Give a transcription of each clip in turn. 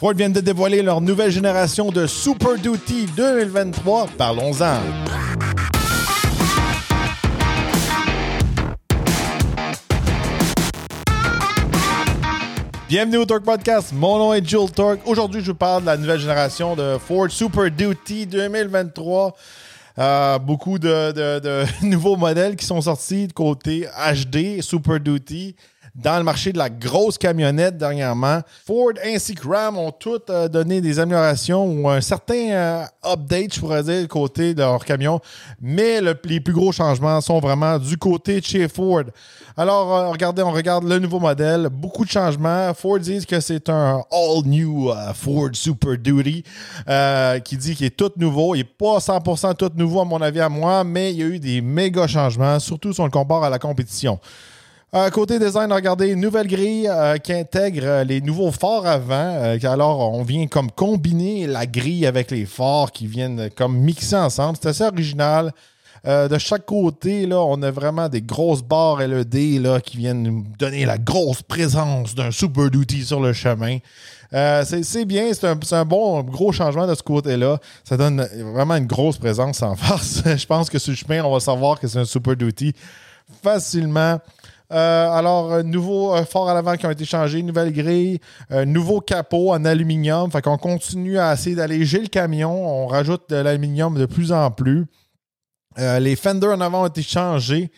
Ford vient de dévoiler leur nouvelle génération de Super Duty 2023. Parlons-en. Bienvenue au Torque Podcast. Mon nom est Jules Torque. Aujourd'hui, je vous parle de la nouvelle génération de Ford Super Duty 2023. Euh, beaucoup de nouveaux modèles qui sont sortis de côté HD Super Duty dans le marché de la grosse camionnette dernièrement. Ford ainsi que Ram ont toutes euh, donné des améliorations ou un certain euh, update, je pourrais dire, côté de leur camion. Mais le- les plus gros changements sont vraiment du côté de chez Ford. Alors, euh, regardez, on regarde le nouveau modèle. Beaucoup de changements. Ford dit que c'est un all-new Ford Super Duty qui dit qu'il est tout nouveau. Il n'est pas 100% tout nouveau, à mon avis, à moi, mais il y a eu des méga changements, surtout si on le compare à la compétition. Euh, côté design, regardez, nouvelle grille euh, qui intègre euh, les nouveaux phares avant. Alors, on vient comme combiner la grille avec les phares qui viennent comme mixer ensemble. C'est assez original. De chaque côté, là, on a vraiment des grosses barres LED là, qui viennent nous donner la grosse présence d'un Super Duty sur le chemin. C'est bien, c'est un, c'est un bon gros changement de ce côté-là. Ça donne vraiment une grosse présence en face. Je pense que sur le chemin, on va savoir que c'est un Super Duty facilement. Euh, alors, euh, nouveau euh, phare à l'avant qui ont été changés, nouvelle grille, euh, nouveau capot en aluminium. Fait qu'on continue à essayer d'alléger le camion. On rajoute de l'aluminium de plus en plus. Les fenders en avant ont été changés.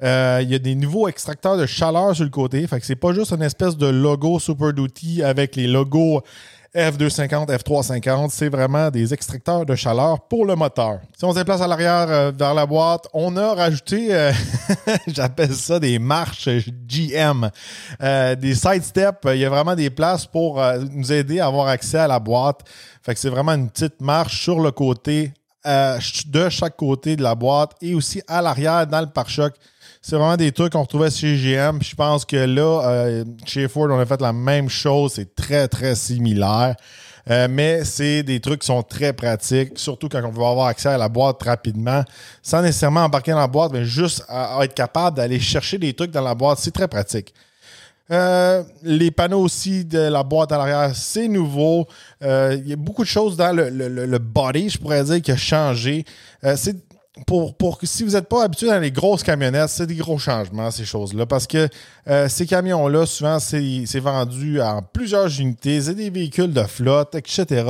Il y a des nouveaux extracteurs de chaleur sur le côté. Fait que c'est pas juste une espèce de logo Super Duty avec les logos F250, F350. C'est vraiment des extracteurs de chaleur pour le moteur. Si on se déplace à l'arrière euh, vers la boîte, on a rajouté, euh, j'appelle ça des marches GM, euh, des side steps. Il y a vraiment des places pour nous aider à avoir accès à la boîte. Fait que c'est vraiment une petite marche sur le côté de chaque côté de la boîte et aussi à l'arrière dans le pare-choc. C'est vraiment des trucs qu'on retrouvait chez GM. Je pense que là, euh, chez Ford, on a fait la même chose. C'est très, très similaire. Euh, mais c'est des trucs qui sont très pratiques, surtout quand on veut avoir accès à la boîte rapidement, sans nécessairement embarquer dans la boîte, mais juste à, être capable d'aller chercher des trucs dans la boîte. C'est très pratique. Euh, les panneaux aussi de la boîte à l'arrière, c'est nouveau. Euh, Il y a beaucoup de choses dans le, le- body, je pourrais dire, qui a changé. C'est pour, pour que si vous n'êtes pas habitué dans les grosses camionnettes, c'est des gros changements, ces choses-là. Parce que euh, ces camions-là, souvent, c'est vendu en plusieurs unités. C'est des véhicules de flotte, etc.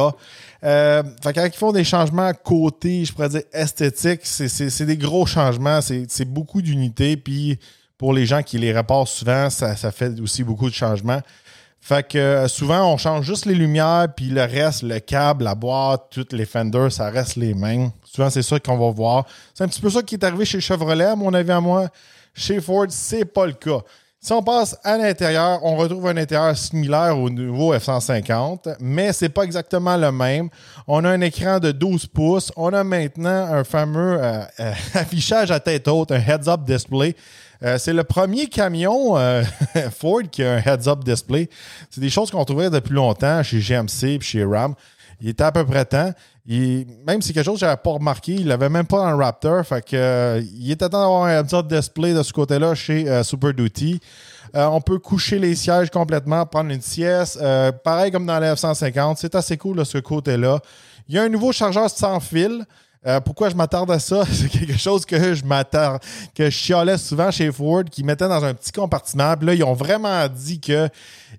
Euh, fait quand ils font des changements côté, je pourrais dire, esthétique, c'est- des gros changements. C'est beaucoup d'unités. Puis pour les gens qui les réparent souvent, ça, ça fait aussi beaucoup de changements. Fait que euh, souvent, on change juste les lumières, puis le reste, le câble, la boîte, toutes les fenders, ça reste les mêmes. Souvent, c'est ça qu'on va voir. C'est un petit peu ça qui est arrivé chez Chevrolet, à mon avis, à moi. Chez Ford, c'est pas le cas. Si on passe à l'intérieur, on retrouve un intérieur similaire au nouveau F-150, mais c'est pas exactement le même. On a un écran de 12 pouces. On a maintenant un fameux euh, euh, affichage à tête haute, un heads-up display. Euh, c'est le premier camion euh, Ford qui a un heads-up display. C'est des choses qu'on trouvait depuis longtemps chez GMC et chez Ram. Il était à peu près temps. Il- même si c'est quelque chose que je n'avais pas remarqué, il l'avait même pas dans le Raptor. Fait que, euh, il était temps d'avoir un heads-up display de ce côté-là chez euh, Super Duty. Euh, on peut coucher les sièges complètement, prendre une sieste. Euh, pareil comme dans la F-150. C'est assez cool de ce côté-là. Il y a un nouveau chargeur sans fil. Euh, pourquoi je m'attarde à ça? C'est quelque chose que je m'attarde, que je chialais souvent chez Ford, qui mettait dans un petit compartiment. Puis là, ils ont vraiment dit que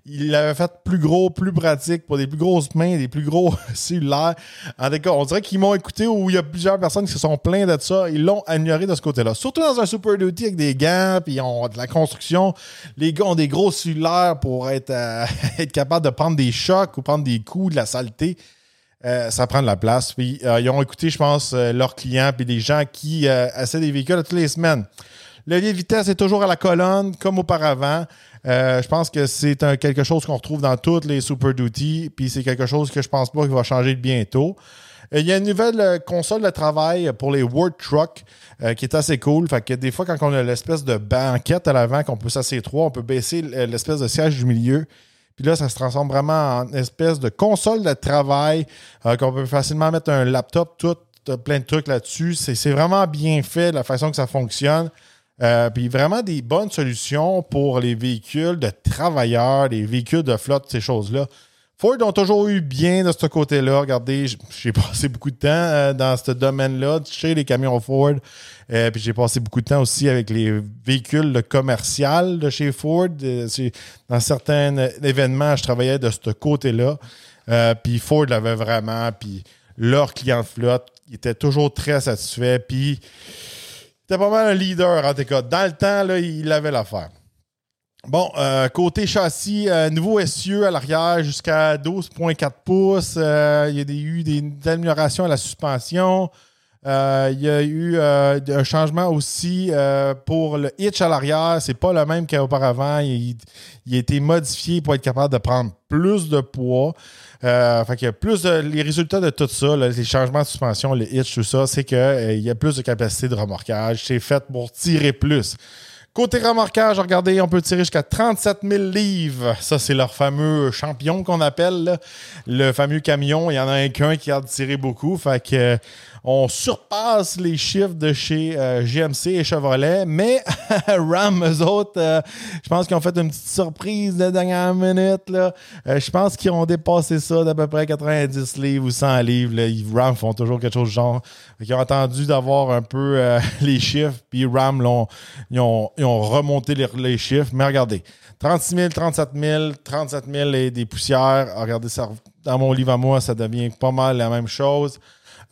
ils l'avaient fait plus gros, plus pratique pour des plus grosses mains, des plus gros cellulaires. En tout cas, on dirait qu'ils m'ont écouté ou il y a plusieurs personnes qui se sont plaintes de ça. Ils l'ont ignoré de ce côté-là. Surtout dans un Super Duty avec des gants, puis ils ont de la construction. Les gars ont des gros cellulaires pour être, euh, être capable de prendre des chocs ou prendre des coups, de la saleté. Euh, ça prend de la place. Puis euh, ils ont écouté, je pense, euh, leurs clients puis des gens qui euh, essaient des véhicules toutes les semaines. Le levier de vitesse est toujours à la colonne, comme auparavant. Euh, je pense que c'est quelque chose qu'on retrouve dans toutes les Super Duty, puis c'est quelque chose que je pense pas qu'il va changer bientôt. Euh, Il y a une nouvelle console de travail pour les Word Truck euh, qui est assez cool. Fait que des fois, quand on a l'espèce de banquette à l'avant, qu'on peut s'asseoir trois, on peut baisser l'espèce de siège du milieu. Puis là, ça se transforme vraiment en espèce de console de travail euh, qu'on peut facilement mettre un laptop, tout, euh, plein de trucs là-dessus. C'est vraiment bien fait, la façon que ça fonctionne. Euh, puis vraiment des bonnes solutions pour les véhicules de travailleurs, les véhicules de flotte, ces choses-là. Ford ont toujours eu bien de ce côté-là. Regardez, j'ai passé beaucoup de temps euh, dans ce domaine-là, chez les camions Ford. Euh, puis j'ai passé beaucoup de temps aussi avec les véhicules commerciaux de chez Ford. Euh, dans certains événements, je travaillais de ce côté-là. puis Ford l'avait vraiment. Puis leur client de flotte était toujours très satisfait. Puis c'était pas mal un leader, en tout cas. Dans le temps, là, il avait l'affaire. Bon, euh, côté châssis, euh, nouveau essieu à l'arrière jusqu'à 12,4 pouces. Euh, il y a eu des, améliorations à la suspension. il y a eu un changement aussi pour le hitch à l'arrière. C'est pas le même qu'auparavant. Il, a été modifié pour être capable de prendre plus de poids. fait a plus les résultats de tout ça, les changements de suspension, le hitch, tout ça, c'est qu'il y a plus de capacité de remorquage. C'est fait pour tirer plus. Côté remorquage, regardez, on peut tirer jusqu'à 37 000 livres. Ça, c'est leur fameux champion qu'on appelle. Le fameux camion. Il y en a un qu'un qui a tiré beaucoup. Fait que on surpasse les chiffres de chez euh, GMC et Chevrolet, mais Ram, eux autres, euh, je pense qu'ils ont fait une petite surprise de dernière minute. Là. Euh, je pense qu'ils ont dépassé ça d'à peu près 90 livres ou 100 livres. Là. Ram font toujours quelque chose de genre. Ils ont attendu d'avoir un peu les chiffres, puis Ram, ils, ont, remonté les, chiffres. Mais regardez, 36 000, 37 000, 37 000 et des poussières. Regardez, ça, dans mon livre à moi, ça devient pas mal la même chose.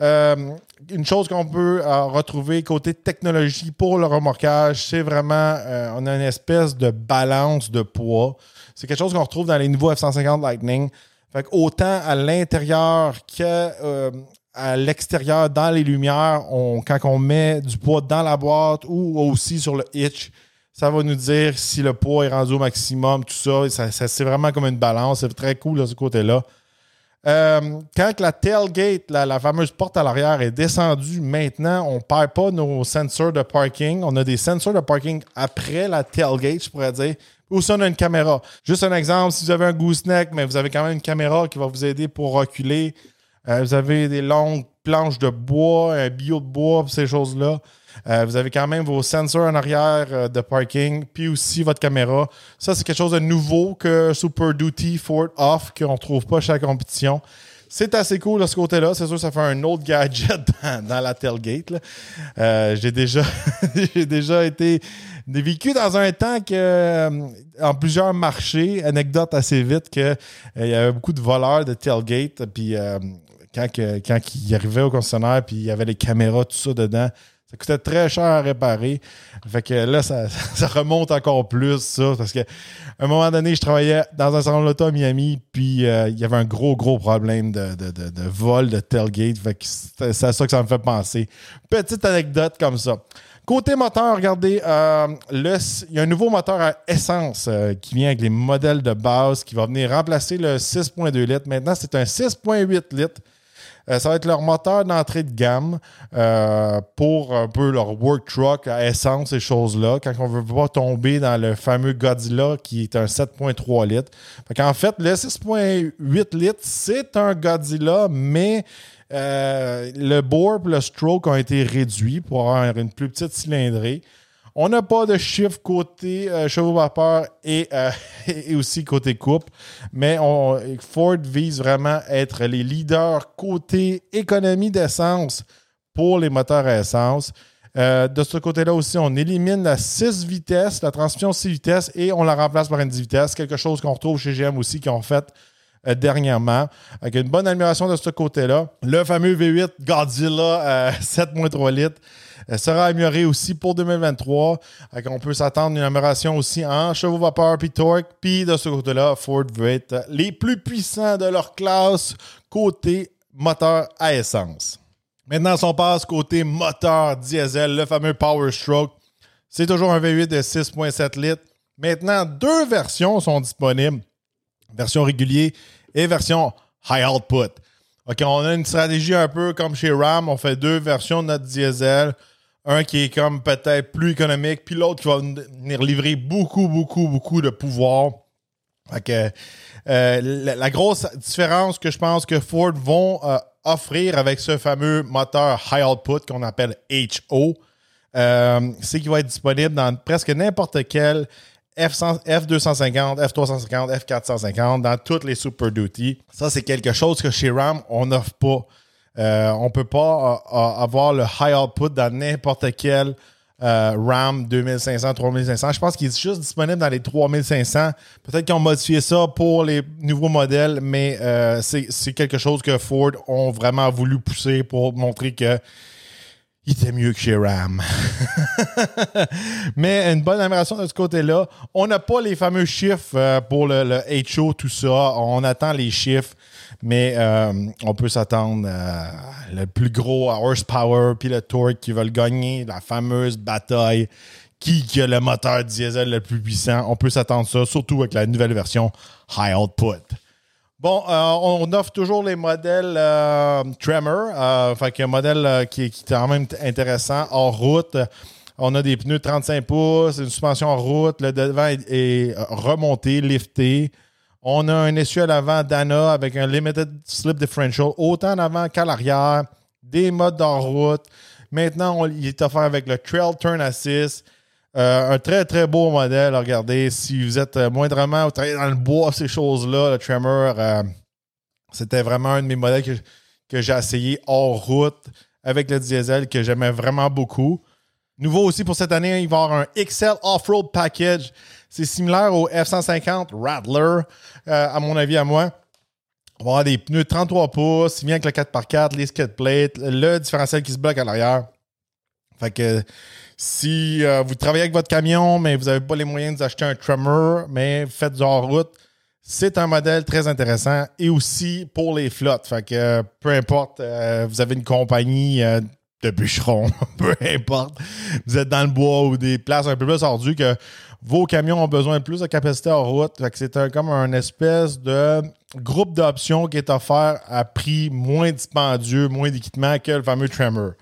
Euh, une chose qu'on peut euh, retrouver côté technologie pour le remorquage, c'est vraiment, euh, on a une espèce de balance de poids. C'est quelque chose qu'on retrouve dans les nouveaux F-150 Lightning. Fait autant à l'intérieur que à l'extérieur, dans les lumières, quand on met du poids dans la boîte ou aussi sur le hitch, ça va nous dire si le poids est rendu au maximum, tout ça. ça c'est vraiment comme une balance. C'est très cool de ce côté-là. Euh, quand la tailgate, la, fameuse porte à l'arrière, est descendue, maintenant, on ne perd pas nos sensors de parking. On a des sensors de parking après la tailgate, je pourrais dire. Ou si on a une caméra. Juste un exemple, si vous avez un gooseneck, mais vous avez quand même une caméra qui va vous aider pour reculer. Euh, vous avez des longues planches de bois, un bio de bois, ces choses-là. Euh, vous avez quand même vos sensors en arrière euh, de parking, puis aussi votre caméra. Ça, c'est quelque chose de nouveau que Super Duty Ford Off, qu'on ne trouve pas chez la compétition. C'est assez cool de ce côté-là. C'est sûr ça fait un autre gadget dans, la tailgate. Euh, j'ai déjà j'ai déjà été vécu dans un temps que en plusieurs marchés, anecdote assez vite, que il y avait beaucoup de voleurs de tailgate. Puis quand, quand ils arrivaient au concessionnaire, puis il y avait les caméras, tout ça dedans, ça coûtait très cher à réparer. Fait que là, ça, remonte encore plus, ça, parce qu'à un moment donné, je travaillais dans un salon de à Miami, puis euh, il y avait un gros, gros problème de, vol de tailgate. Fait que c'est à ça que ça me fait penser. Petite anecdote comme ça. Côté moteur, regardez, euh, il y a un nouveau moteur à essence euh, qui vient avec les modèles de base qui va venir remplacer le 6.2 litres. Maintenant, c'est un 6.8 litres euh, ça va être leur moteur d'entrée de gamme euh, pour un peu leur work truck à essence, ces choses-là, quand on ne veut pas tomber dans le fameux Godzilla qui est un 7.3 litres. en fait, le 6.8 litres, c'est un Godzilla, mais euh, le bore et le stroke ont été réduits pour avoir une plus petite cylindrée. On n'a pas de chiffre côté euh, chevaux vapeur euh, et, aussi côté coupe, mais Ford vise vraiment être les leaders côté économie d'essence pour les moteurs à essence. Euh, de ce côté-là aussi, on élimine la 6 vitesses, la transmission 6 vitesses, et on la remplace par une 10 vitesses, quelque chose qu'on retrouve chez GM aussi, qui ont fait dernièrement, avec une bonne amélioration de ce côté-là. Le fameux V8 Godzilla 7.3 litres elle sera améliorée aussi pour 2023. on peut s'attendre à une amélioration aussi en chevaux vapeur puis torque. Puis de ce côté-là, Ford veut être les plus puissants de leur classe côté moteur à essence. Maintenant, si on passe côté moteur diesel, le fameux Power Stroke, c'est toujours un V8 de 6,7 litres. Maintenant, deux versions sont disponibles version régulière et version high output. OK, on a une stratégie un peu comme chez Ram, on fait deux versions de notre diesel. Un qui est comme peut-être plus économique, puis l'autre qui va venir livrer beaucoup, beaucoup, beaucoup de pouvoir. Fait euh, la, grosse différence que je pense que Ford vont euh, offrir avec ce fameux moteur high output qu'on appelle HO, euh, c'est qu'il va être disponible dans presque n'importe quel F100, F250, F350, F450 dans toutes les Super Duty. Ça, c'est quelque chose que chez Ram, on n'offre pas. Euh, on ne peut pas euh, euh, avoir le high output dans n'importe quel RAM 2500, 3500. Je pense qu'il est juste disponible dans les 3500. Peut-être qu'ils ont modifié ça pour les nouveaux modèles, mais c'est quelque chose que Ford ont vraiment voulu pousser pour montrer que il était mieux que chez Ram. Mais une bonne amélioration de ce côté-là. On n'a pas les fameux chiffres euh, pour le, HO, tout ça. On attend les chiffres, mais euh, on peut s'attendre à le plus gros horsepower puis le torque qui veulent gagner la fameuse bataille. Qui, qui a le moteur diesel le plus puissant? On peut s'attendre ça, surtout avec la nouvelle version High Output. Bon, euh, on offre toujours les modèles euh, Tremor, euh, fait un modèle euh, qui, est quand même intéressant, hors route. On a des pneus 35 pouces, une suspension en route, le devant est, remonté, lifté. On a un essuie à l'avant Dana avec un limited slip differential, autant en avant qu'à l'arrière, des modes en route. Maintenant, on, il est offert avec le Trail Turn Assist. Euh, un très, très beau modèle. Regardez, si vous êtes euh, moindrement, vous travaillez dans le bois, ces choses-là, le Tremor, euh, c'était vraiment un de mes modèles que, j'ai essayé hors route avec le diesel que j'aimais vraiment beaucoup. Nouveau aussi pour cette année, il va y avoir un XL Off-Road Package. C'est similaire au F-150 Rattler, à mon avis, à moi. On va avoir des pneus 33 pouces, si bien avec le 4x4, les skate plates, le différentiel qui se bloque à l'arrière. Fait que si euh, vous travaillez avec votre camion, mais vous n'avez pas les moyens d'acheter un Tremor, mais faites du hors-route, c'est un modèle très intéressant et aussi pour les flottes. Que peu importe, euh, vous avez une compagnie euh, de bûcherons, peu importe, vous êtes dans le bois ou des places un peu plus ardues que vos camions ont besoin de plus de capacité en route. C'est comme un espèce de groupe d'options qui est offert à prix moins dispendieux, moins d'équipement que le fameux Tremor.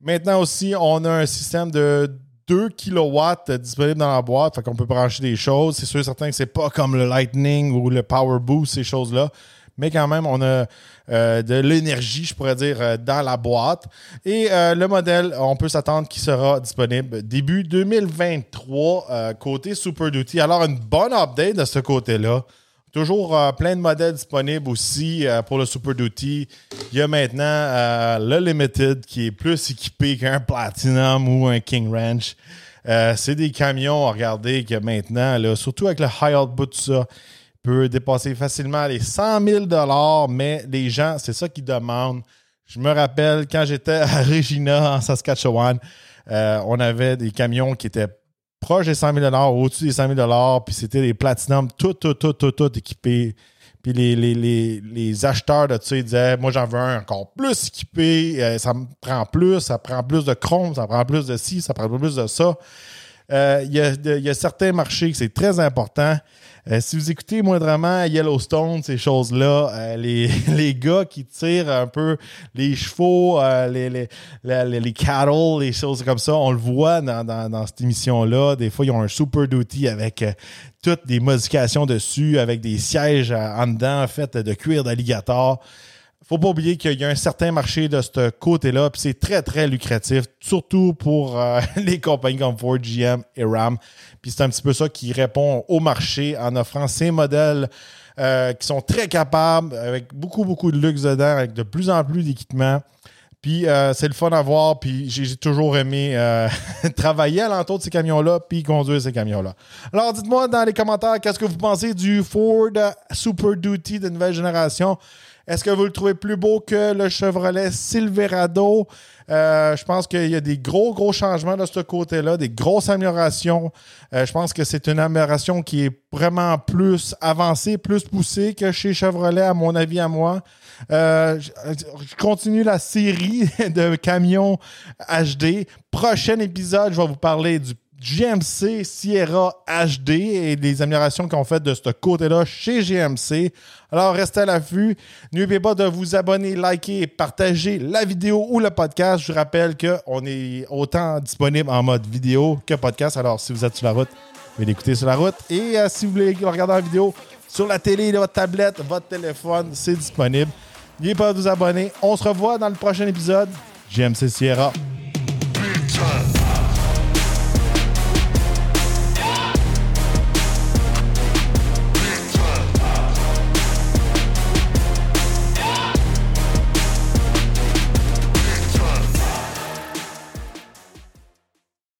Maintenant aussi, on a un système de 2 kW disponible dans la boîte, fait qu'on peut brancher des choses. C'est sûr et certain que c'est pas comme le Lightning ou le Power Boost, ces choses-là. Mais quand même, on a euh, de l'énergie, je pourrais dire, euh, dans la boîte. Et euh, le modèle, on peut s'attendre qu'il sera disponible début 2023 côté Super Duty. Alors, une bonne update de ce côté-là. Toujours euh, plein de modèles disponibles aussi euh, pour le Super Duty. Il y a maintenant euh, le Limited qui est plus équipé qu'un Platinum ou un King Ranch. c'est des camions, regardez, que maintenant, surtout avec le high output, ça, peut dépasser facilement les 100 000 mais les gens, c'est ça qu'ils demandent. Je me rappelle quand j'étais à Regina, en Saskatchewan, on avait des camions qui étaient proche des 100 000 au-dessus des 100 000 puis c'était des platinum tout, tout, tout, tout, tout équipés. Puis les, les, les, les, acheteurs de ça, ils disaient Moi, j'en veux un encore plus équipé, euh, ça me prend plus, ça prend plus de chrome, ça prend plus de ci, ça prend plus de ça. Euh, il y, a, y, a, certains marchés que c'est très important. Euh, si vous écoutez moindrement Yellowstone, ces choses-là, euh, les, les gars qui tirent un peu les chevaux, euh, les, les, les, les, cattle, les choses comme ça, on le voit dans, dans, dans cette émission-là. Des fois, ils ont un super duty avec toutes des modifications dessus, avec des sièges en dedans, fait de cuir d'alligator faut pas oublier qu'il y a un certain marché de ce côté-là, puis c'est très, très lucratif, surtout pour les compagnies comme Ford, GM et Ram. Puis c'est un petit peu ça qui répond au marché en offrant ces modèles euh, qui sont très capables, avec beaucoup, beaucoup de luxe dedans, avec de plus en plus d'équipements. Puis euh, c'est le fun à voir, puis j'ai toujours aimé euh, travailler à l'entour de ces camions-là, puis conduire ces camions-là. Alors dites-moi dans les commentaires qu'est-ce que vous pensez du Ford Super Duty de nouvelle génération? Est-ce que vous le trouvez plus beau que le Chevrolet Silverado? Euh, je pense qu'il y a des gros, gros changements de ce côté-là, des grosses améliorations. Euh, je pense que c'est une amélioration qui est vraiment plus avancée, plus poussée que chez Chevrolet, à mon avis, à moi. Euh, je continue la série de camions HD. Prochain épisode, je vais vous parler du GMC Sierra HD et les améliorations qu'on fait de ce côté-là chez GMC. Alors, restez à l'affût. N'oubliez pas de vous abonner, liker et partager la vidéo ou le podcast. Je rappelle qu'on est autant disponible en mode vidéo que podcast. Alors, si vous êtes sur la route, vous l'écouter sur la route. Et euh, si vous voulez regarder la vidéo sur la télé, votre tablette, votre téléphone, c'est disponible. N'oubliez pas de vous abonner. On se revoit dans le prochain épisode. GMC Sierra.